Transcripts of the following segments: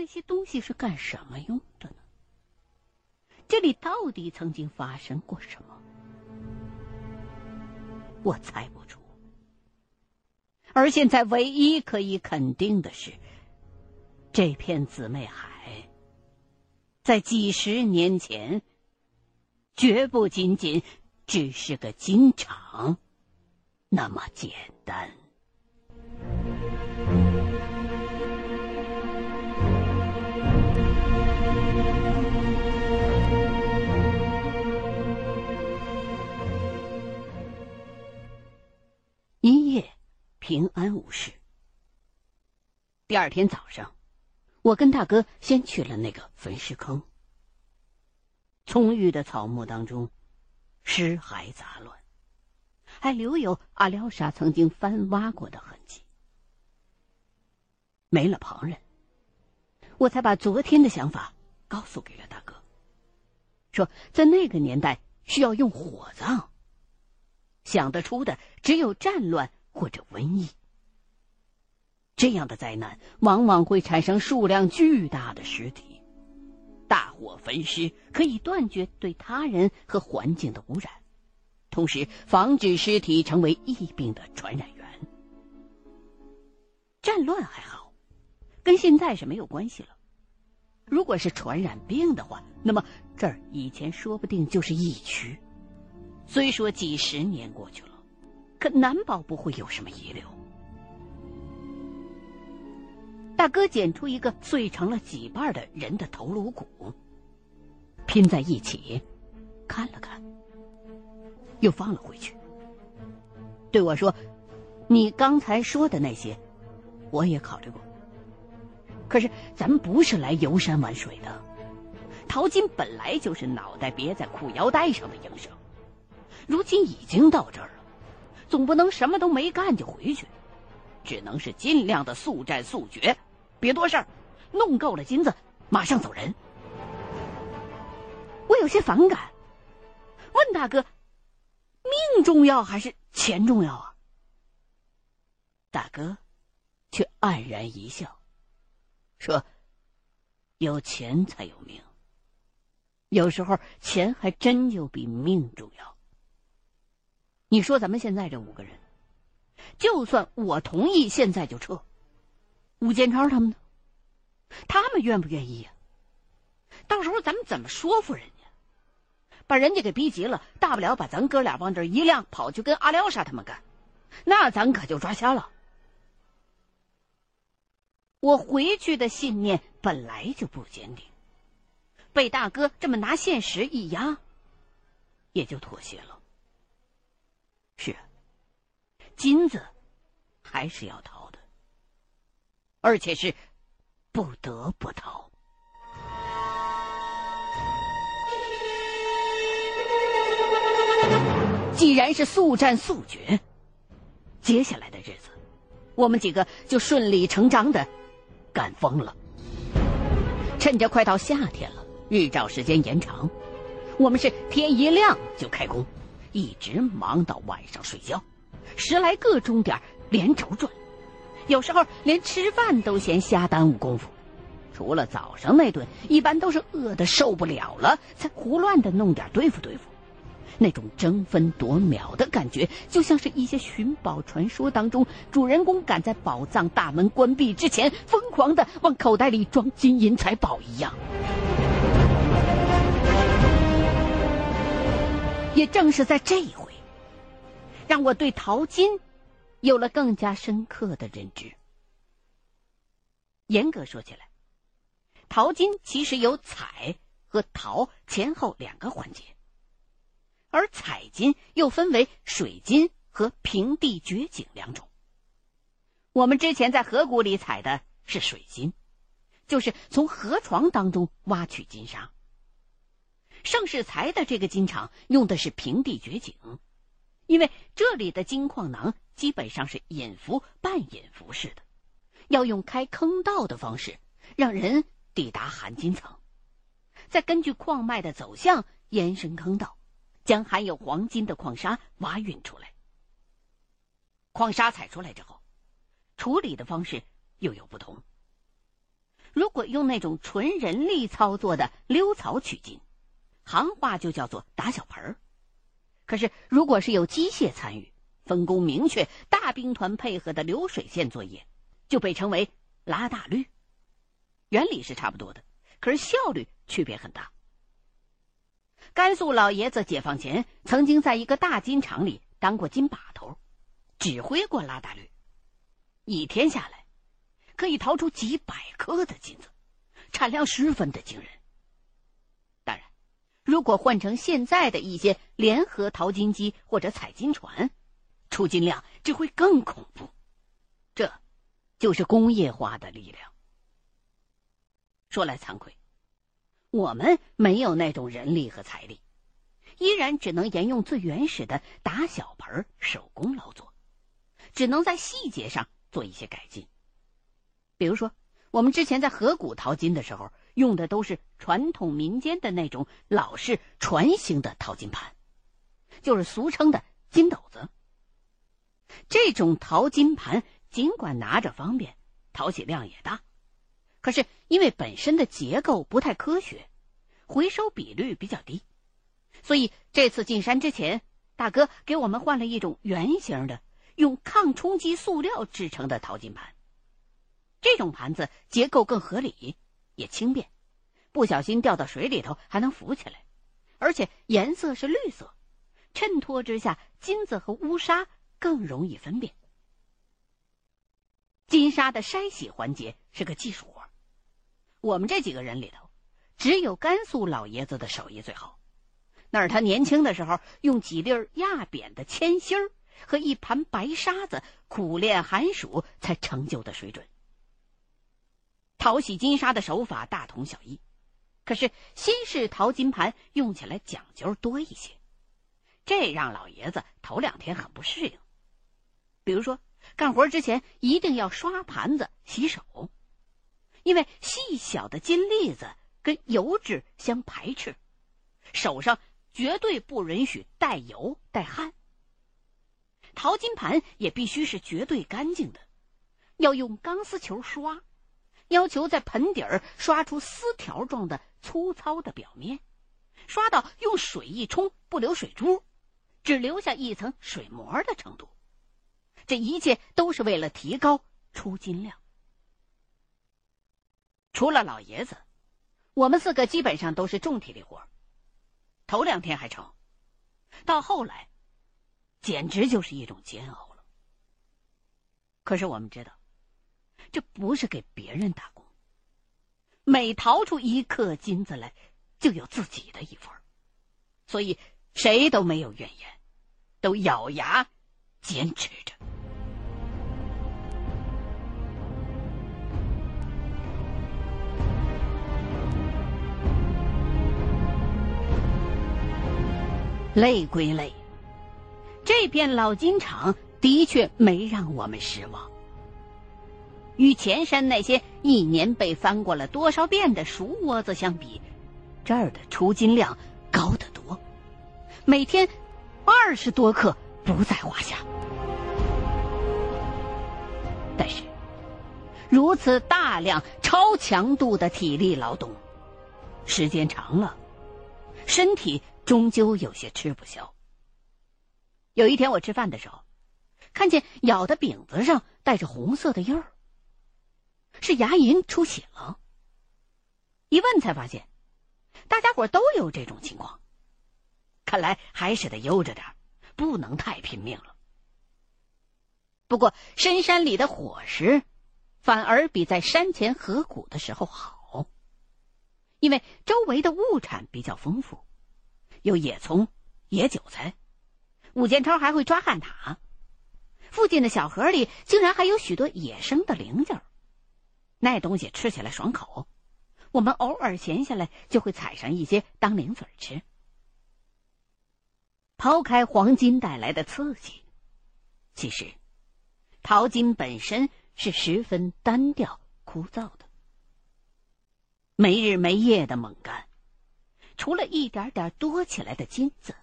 那些东西是干什么用的呢？这里到底曾经发生过什么？我猜不出。而现在唯一可以肯定的是，这片姊妹海，在几十年前，绝不仅仅只是个金场那么简单。平安无事。第二天早上，我跟大哥先去了那个焚尸坑。葱郁的草木当中，尸骸杂乱，还留有阿廖沙曾经翻挖过的痕迹。没了旁人，我才把昨天的想法告诉给了大哥，说在那个年代需要用火葬。想得出的只有战乱或者瘟疫。这样的灾难往往会产生数量巨大的尸体，大火焚尸可以断绝对他人和环境的污染，同时防止尸体成为疫病的传染源。战乱还好，跟现在是没有关系了。如果是传染病的话，那么这儿以前说不定就是疫区。虽说几十年过去了，可难保不会有什么遗留。大哥捡出一个碎成了几瓣的人的头颅骨，拼在一起，看了看，又放了回去。对我说：“你刚才说的那些，我也考虑过。可是咱们不是来游山玩水的，淘金本来就是脑袋别在裤腰带上的营生。”如今已经到这儿了，总不能什么都没干就回去，只能是尽量的速战速决，别多事儿，弄够了金子马上走人。我有些反感，问大哥：“命重要还是钱重要啊？”大哥却黯然一笑，说：“有钱才有命，有时候钱还真就比命重要。”你说咱们现在这五个人，就算我同意现在就撤，吴建超他们呢？他们愿不愿意呀？到时候咱们怎么说服人家？把人家给逼急了，大不了把咱哥俩往这一晾，跑去跟阿廖沙他们干，那咱可就抓瞎了。我回去的信念本来就不坚定，被大哥这么拿现实一压，也就妥协了。是，金子还是要掏的，而且是不得不掏。既然是速战速决，接下来的日子，我们几个就顺理成章的干疯了。趁着快到夏天了，日照时间延长，我们是天一亮就开工。一直忙到晚上睡觉，十来个钟点连轴转，有时候连吃饭都嫌瞎耽误功夫。除了早上那顿，一般都是饿得受不了了，才胡乱的弄点对付对付。那种争分夺秒的感觉，就像是一些寻宝传说当中，主人公赶在宝藏大门关闭之前，疯狂的往口袋里装金银财宝一样。也正是在这一回，让我对淘金有了更加深刻的认知。严格说起来，淘金其实有采和淘前后两个环节，而采金又分为水金和平地掘井两种。我们之前在河谷里采的是水金，就是从河床当中挖取金沙。盛世才的这个金厂用的是平地掘井，因为这里的金矿囊基本上是隐伏、半隐伏式的，要用开坑道的方式让人抵达含金层，再根据矿脉的走向延伸坑道，将含有黄金的矿砂挖运出来。矿砂采出来之后，处理的方式又有不同。如果用那种纯人力操作的溜槽取金，行话就叫做打小盆儿。可是，如果是有机械参与、分工明确、大兵团配合的流水线作业，就被称为拉大绿。原理是差不多的，可是效率区别很大。甘肃老爷子解放前曾经在一个大金厂里当过金把头，指挥过拉大绿，一天下来可以淘出几百颗的金子，产量十分的惊人。如果换成现在的一些联合淘金机或者采金船，出金量只会更恐怖。这，就是工业化的力量。说来惭愧，我们没有那种人力和财力，依然只能沿用最原始的打小盆手工劳作，只能在细节上做一些改进。比如说，我们之前在河谷淘金的时候。用的都是传统民间的那种老式船形的淘金盘，就是俗称的金斗子。这种淘金盘尽管拿着方便，淘起量也大，可是因为本身的结构不太科学，回收比率比较低，所以这次进山之前，大哥给我们换了一种圆形的、用抗冲击塑料制成的淘金盘。这种盘子结构更合理。也轻便，不小心掉到水里头还能浮起来，而且颜色是绿色，衬托之下金子和乌沙更容易分辨。金沙的筛洗环节是个技术活，我们这几个人里头，只有甘肃老爷子的手艺最好，那是他年轻的时候用几粒压扁的铅芯儿和一盘白沙子苦练寒暑才成就的水准。淘洗金沙的手法大同小异，可是新式淘金盘用起来讲究多一些，这让老爷子头两天很不适应。比如说，干活之前一定要刷盘子、洗手，因为细小的金粒子跟油脂相排斥，手上绝对不允许带油带汗。淘金盘也必须是绝对干净的，要用钢丝球刷。要求在盆底儿刷出丝条状的粗糙的表面，刷到用水一冲不留水珠，只留下一层水膜的程度。这一切都是为了提高出金量。除了老爷子，我们四个基本上都是重体力活。头两天还成，到后来，简直就是一种煎熬了。可是我们知道。这不是给别人打工，每淘出一克金子来，就有自己的一份所以谁都没有怨言，都咬牙坚持着。累归累，这片老金厂的确没让我们失望。与前山那些一年被翻过了多少遍的熟窝子相比，这儿的出金量高得多，每天二十多克不在话下。但是，如此大量超强度的体力劳动，时间长了，身体终究有些吃不消。有一天我吃饭的时候，看见咬的饼子上带着红色的印儿。是牙龈出血了。一问才发现，大家伙都有这种情况。看来还是得悠着点不能太拼命了。不过深山里的伙食，反而比在山前河谷的时候好，因为周围的物产比较丰富，有野葱、野韭菜。武建超还会抓旱獭，附近的小河里竟然还有许多野生的菱角。那东西吃起来爽口，我们偶尔闲下来就会采上一些当零嘴吃。抛开黄金带来的刺激，其实淘金本身是十分单调枯燥的，没日没夜的猛干，除了一点点多起来的金子，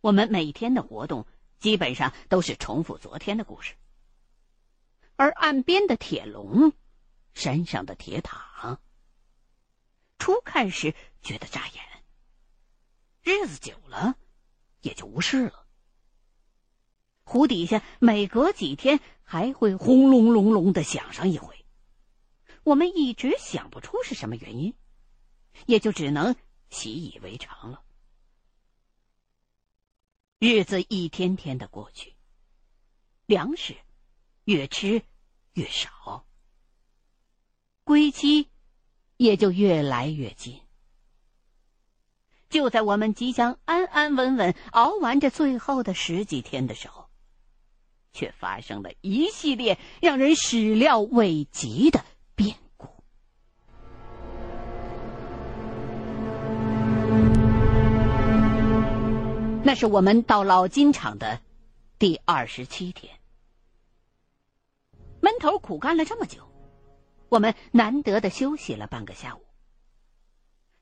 我们每天的活动基本上都是重复昨天的故事，而岸边的铁笼。山上的铁塔。初看时觉得扎眼，日子久了也就无视了。湖底下每隔几天还会轰隆隆隆的响上一回，我们一直想不出是什么原因，也就只能习以为常了。日子一天天的过去，粮食越吃越少，归期也就越来越近。就在我们即将安安稳稳熬完这最后的十几天的时候，却发生了一系列让人始料未及的变故。那是我们到老金厂的第二十七天，闷头苦干了这么久，我们难得的休息了半个下午。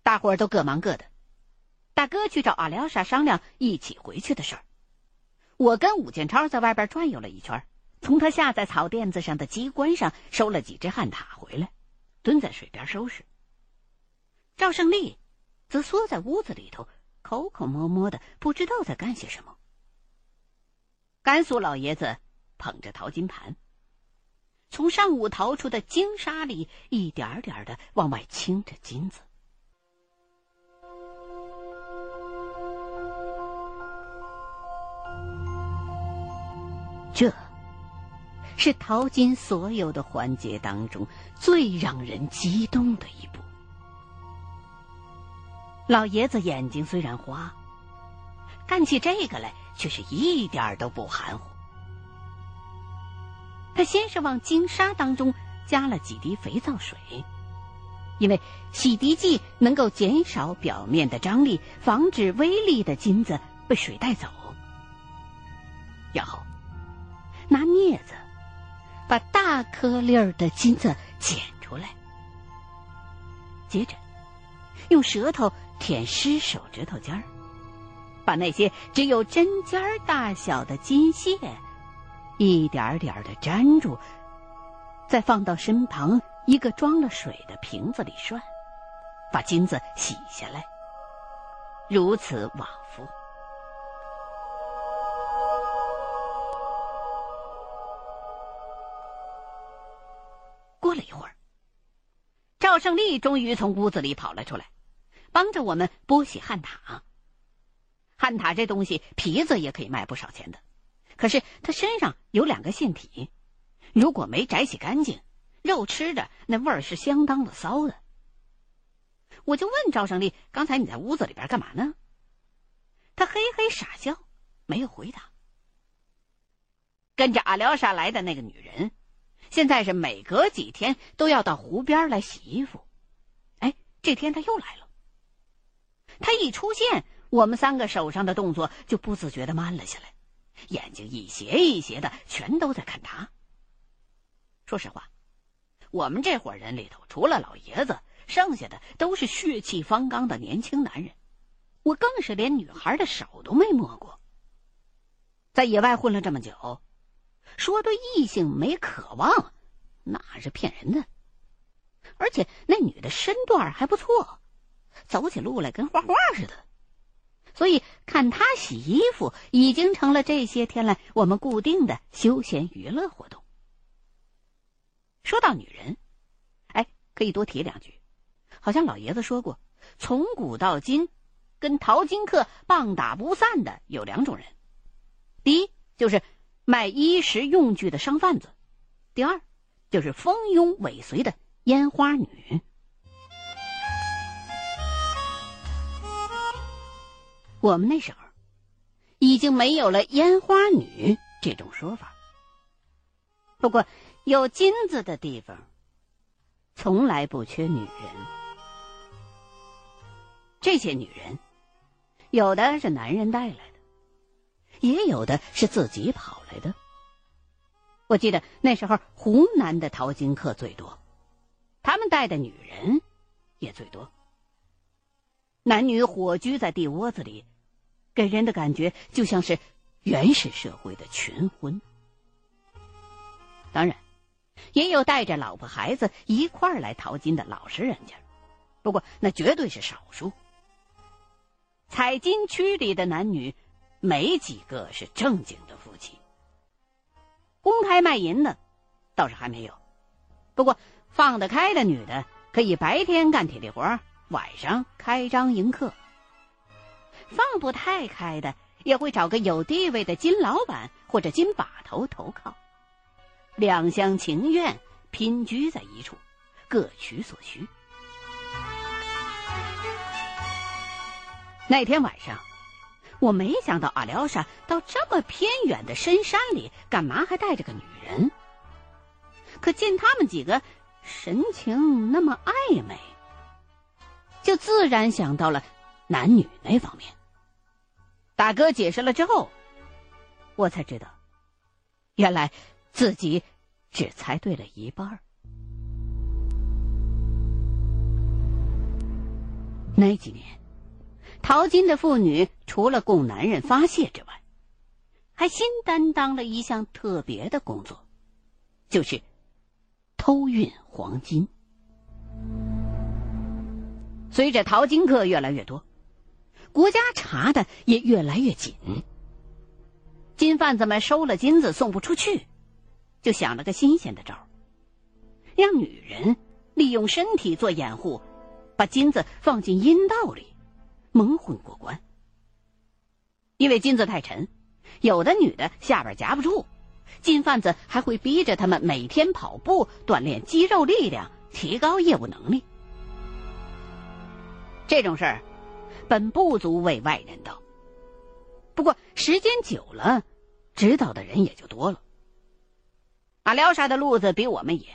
大伙儿都各忙各的，大哥去找阿廖沙商量一起回去的事儿。我跟武建超在外边转悠了一圈，从他下在草垫子上的机关上收了几只旱獭回来，蹲在水边收拾。赵胜利则缩在屋子里头，口口摸摸的，不知道在干些什么。甘肃老爷子捧着淘金盘，从上午淘出的金沙里一点点的往外倾着金子。这，是淘金所有的环节当中最让人激动的一步。老爷子眼睛虽然花，干起这个来却是一点都不含糊。他先是往金沙当中加了几滴肥皂水，因为洗涤剂能够减少表面的张力，防止微粒的金子被水带走。然后。拿镊子把大颗粒儿的金子捡出来，接着用舌头舔湿手指头尖儿，把那些只有针尖儿大小的金屑一点点的粘住，再放到身旁一个装了水的瓶子里涮，把金子洗下来，如此往复。过了一会儿，赵胜利终于从屋子里跑了出来，帮着我们剥洗旱獭。旱獭这东西皮子也可以卖不少钱的，可是他身上有两个腺体，如果没摘洗干净，肉吃着那味儿是相当的骚的。我就问赵胜利：“刚才你在屋子里边干嘛呢？”他嘿嘿傻笑，没有回答。跟着阿廖沙来的那个女人。现在是每隔几天都要到湖边来洗衣服，哎，这天他又来了。他一出现，我们三个手上的动作就不自觉的慢了下来，眼睛一斜一斜的，全都在看他。说实话，我们这伙人里头，除了老爷子，剩下的都是血气方刚的年轻男人，我更是连女孩的手都没摸过。在野外混了这么久。说对异性没渴望，那是骗人的。而且那女的身段还不错，走起路来跟画画似的。所以看他洗衣服已经成了这些天来我们固定的休闲娱乐活动。说到女人，哎，可以多提两句。好像老爷子说过，从古到今，跟淘金客棒打不散的有两种人。第一就是。卖衣食用具的商贩子，第二就是蜂拥尾随的烟花女。我们那时候已经没有了烟花女这种说法，不过有金子的地方从来不缺女人。这些女人，有的是男人带来的。也有的是自己跑来的。我记得那时候湖南的淘金客最多，他们带的女人也最多。男女火居在地窝子里，给人的感觉就像是原始社会的群婚。当然，也有带着老婆孩子一块儿来淘金的老实人家，不过那绝对是少数。采金区里的男女，没几个是正经的夫妻。公开卖淫的，倒是还没有。不过放得开的女的，可以白天干体力活，晚上开张迎客。放不太开的，也会找个有地位的金老板或者金把头投靠。两厢情愿，拼居在一处，各取所需。那天晚上，我没想到阿廖沙到这么偏远的深山里，干嘛还带着个女人？可见他们几个神情那么暧昧，就自然想到了男女那方面。大哥解释了之后，我才知道，原来。自己只猜对了一半。那几年，淘金的妇女除了供男人发泄之外，还新担当了一项特别的工作，就是偷运黄金。随着淘金客越来越多，国家查的也越来越紧。金贩子们收了金子送不出去。就想了个新鲜的招让女人利用身体做掩护，把金子放进阴道里，蒙混过关。因为金子太沉，有的女的下边夹不住，金贩子还会逼着他们每天跑步，锻炼肌肉力量，提高业务能力。这种事儿本不足为外人道，不过时间久了，知道的人也就多了。阿廖沙的路子比我们野，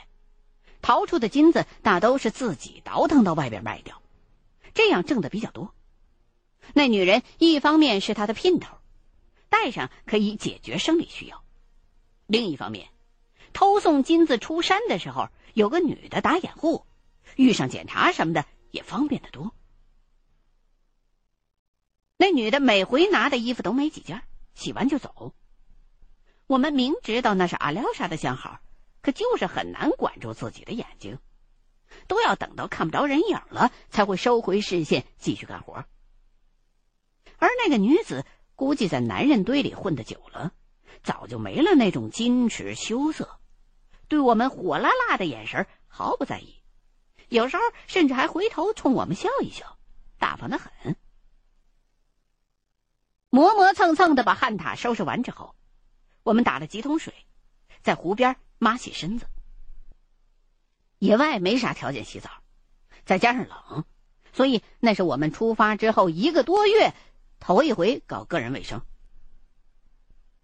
逃出的金子大都是自己倒腾到外边卖掉，这样挣的比较多。那女人一方面是他的姘头，带上可以解决生理需要；另一方面，偷送金子出山的时候有个女的打掩护，遇上检查什么的也方便的多。那女的每回拿的衣服都没几件，洗完就走。我们明知道那是阿廖沙的相好，可就是很难管住自己的眼睛，都要等到看不着人影了，才会收回视线继续干活。而那个女子估计在男人堆里混的久了，早就没了那种矜持羞涩，对我们火辣辣的眼神毫不在意，有时候甚至还回头冲我们笑一笑，大方的很。蹭蹭的把旱塔收拾完之后。我们打了几桶水，在湖边抹洗身子。野外没啥条件洗澡，再加上冷，所以那是我们出发之后一个多月头一回搞个人卫生。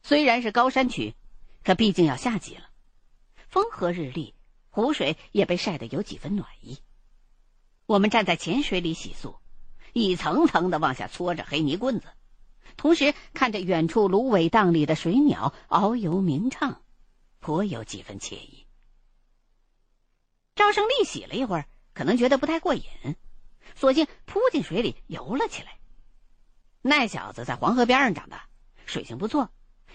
虽然是高山区，可毕竟要夏季了，风和日丽，湖水也被晒得有几分暖意。我们站在浅水里洗漱，一层层的往下搓着黑泥棍子。同时看着远处芦苇荡里的水鸟遨游鸣唱，颇有几分惬意。赵胜利洗了一会儿，可能觉得不太过瘾，索性扑进水里游了起来。那小子在黄河边上长的，水性不错，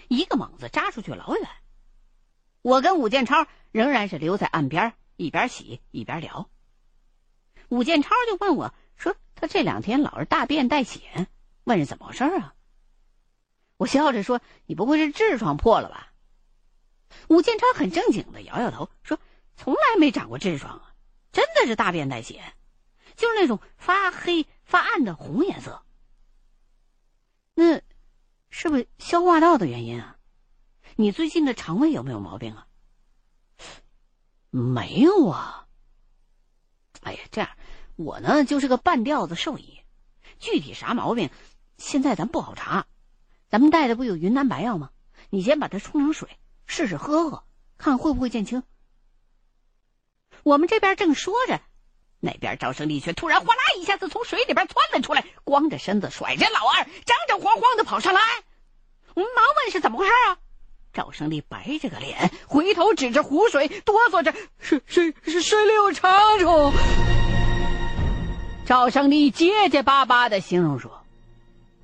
一个猛子扎出去老远。我跟武建超仍然是留在岸边，一边洗一边聊。武建超就问我说：“他这两天老是大便带血，问是怎么回事啊？”我笑着说：“你不会是痔疮破了吧？”武建超很正经的摇摇头说：“从来没长过痔疮啊，真的是大便带血，就是那种发黑发暗的红颜色。那是不是消化道的原因啊？你最近的肠胃有没有毛病啊？”“没有啊。”“哎呀，这样，我呢就是个半吊子兽医，具体啥毛病，现在咱不好查。”咱们带的不有云南白药吗？你先把它冲成水，试试喝喝，看会不会见轻。我们这边正说着，那边赵胜利却突然哗啦一下子从水里边窜了出来，光着身子，甩着老二，张张慌慌的跑上来。我们忙问是怎么回事啊？赵胜利白着个脸，回头指着湖水，哆嗦着：“水水是水里有长虫。”赵胜利结结巴巴的形容说。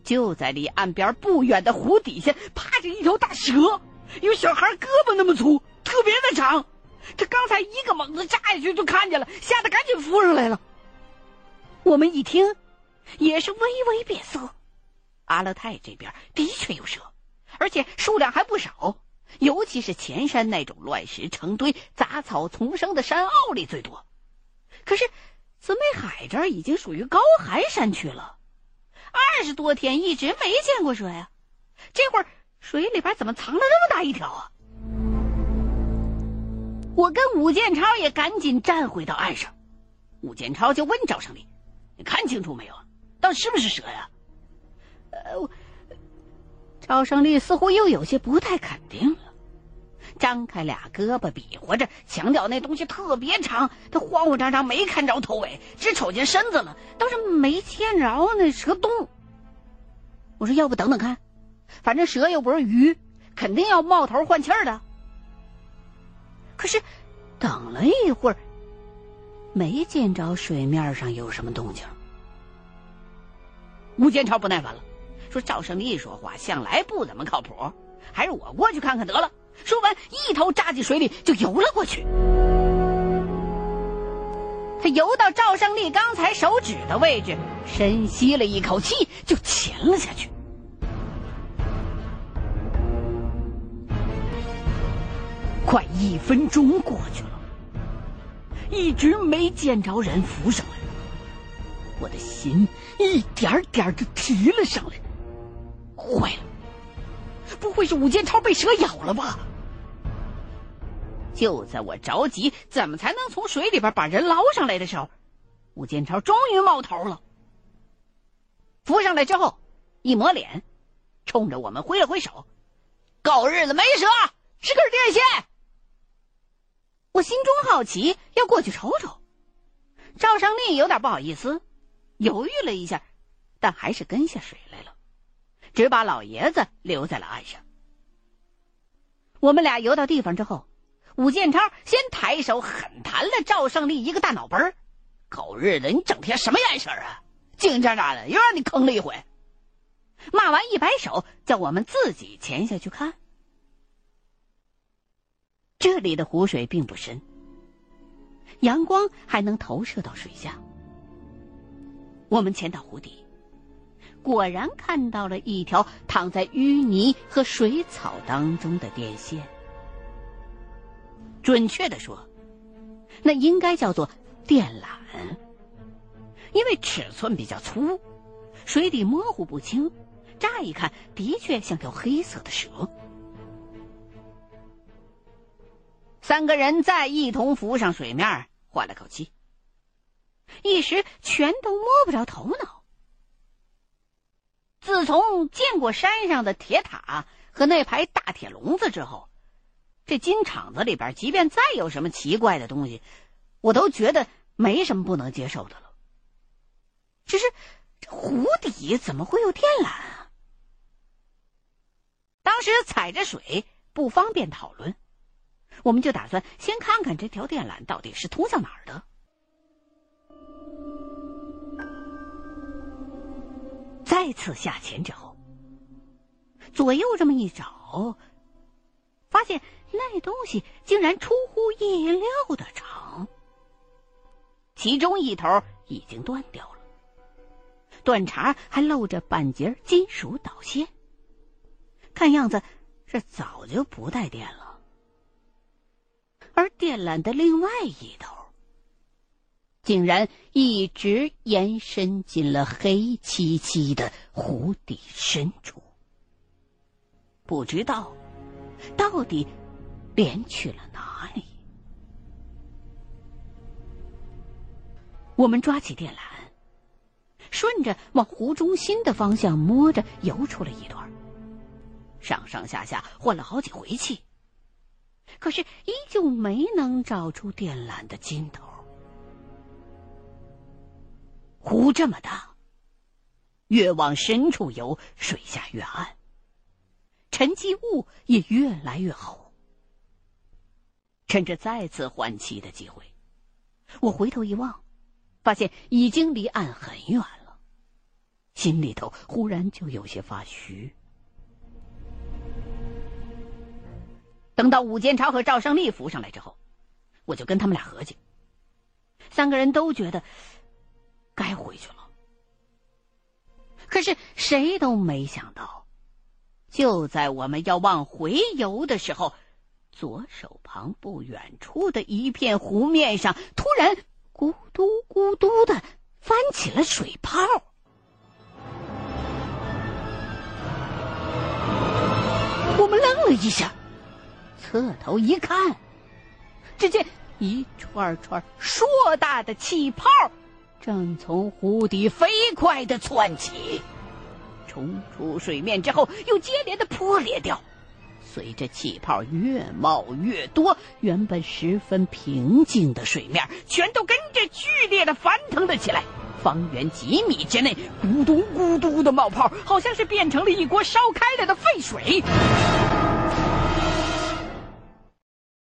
就在离岸边不远的湖底下，趴着一条大蛇，有小孩胳膊那么粗，特别的长，这刚才一个猛子扎下去就看见了，吓得赶紧浮上来了。我们一听，也是微微变色。阿勒泰这边的确有蛇，而且数量还不少，尤其是前山那种乱石成堆、杂草丛生的山坳里最多。可是紫梅海这儿已经属于高寒山区了，二十多天一直没见过蛇呀，这会儿水里边怎么藏了这么大一条啊？我跟武建超也赶紧站回到岸上，武建超就问赵胜利：“你看清楚没有？到底是不是蛇呀？”呃，赵胜利似乎又有些不太肯定了，张开俩胳膊比划着，强调那东西特别长。他慌慌张张没看着头尾，只瞅见身子了，倒是没见着那蛇洞。我说：“要不等等看，反正蛇又不是鱼，肯定要冒头换气儿的。”可是，等了一会儿，没见着水面上有什么动静。吴建超不耐烦了，说：“赵胜利说话向来不怎么靠谱，还是我过去看看得了。”说完，一头扎进水里就游了过去。游到赵胜利刚才手指的位置，深吸了一口气，就潜了下去。快一分钟过去了，一直没见着人浮上来，我的心一点点的提了上来。坏了，不会是武建超被蛇咬了吧？就在我着急怎么才能从水里边把人捞上来的时候，武建超终于冒头了。浮上来之后，一抹脸，冲着我们挥了挥手：“狗日的没蛇，是根电线。”我心中好奇，要过去瞅瞅。赵胜利有点不好意思，犹豫了一下，但还是跟下水来了，只把老爷子留在了岸上。我们俩游到地方之后，武建超先抬手狠弹了赵胜利一个大脑门狗日的，你整天什么眼神啊？净喳喳的，又让你坑了一回。”骂完一摆手，叫我们自己潜下去看。这里的湖水并不深，阳光还能投射到水下。我们潜到湖底，果然看到了一条躺在淤泥和水草当中的电线。准确的说，那应该叫做电缆，因为尺寸比较粗，水底模糊不清，乍一看的确像条黑色的蛇。三个人再一同浮上水面，换了口气，一时全都摸不着头脑。自从见过山上的铁塔和那排大铁笼子之后，这金厂子里边，即便再有什么奇怪的东西，我都觉得没什么不能接受的了。只是这湖底怎么会有电缆啊？当时踩着水，不方便讨论。我们就打算先看看这条电缆到底是通向哪儿的。再次下潜之后，左右这么一找，现那东西竟然出乎意料的长，其中一头已经断掉了，断茬还露着半截金属导线，看样子是早就不带电了。而电缆的另外一头，竟然一直延伸进了黑漆漆的湖底深处，不知道到底连去了哪里。我们抓起电缆，顺着往湖中心的方向摸着游出了一段，上上下下换了好几回气。可是依旧没能找出电缆的尽头。湖这么大，越往深处游，水下越暗，沉积物也越来越厚。趁着再次换气的机会，我回头一望，发现已经离岸很远了，心里头忽然就有些发虚。等到武建超和赵胜利浮上来之后，我就跟他们俩合计。三个人都觉得该回去了。可是谁都没想到，就在我们要往回游的时候，左手旁不远处的一片湖面上，突然咕嘟咕嘟的翻起了水泡。我们愣了一下，侧头一看，只见一串串硕大的气泡。正从湖底飞快的窜起，冲出水面之后又接连的破裂掉。随着气泡越冒越多，原本十分平静的水面全都跟着剧烈的翻腾了起来。方圆几米之内，咕嘟咕嘟的冒泡，好像是变成了一锅烧开了的沸水。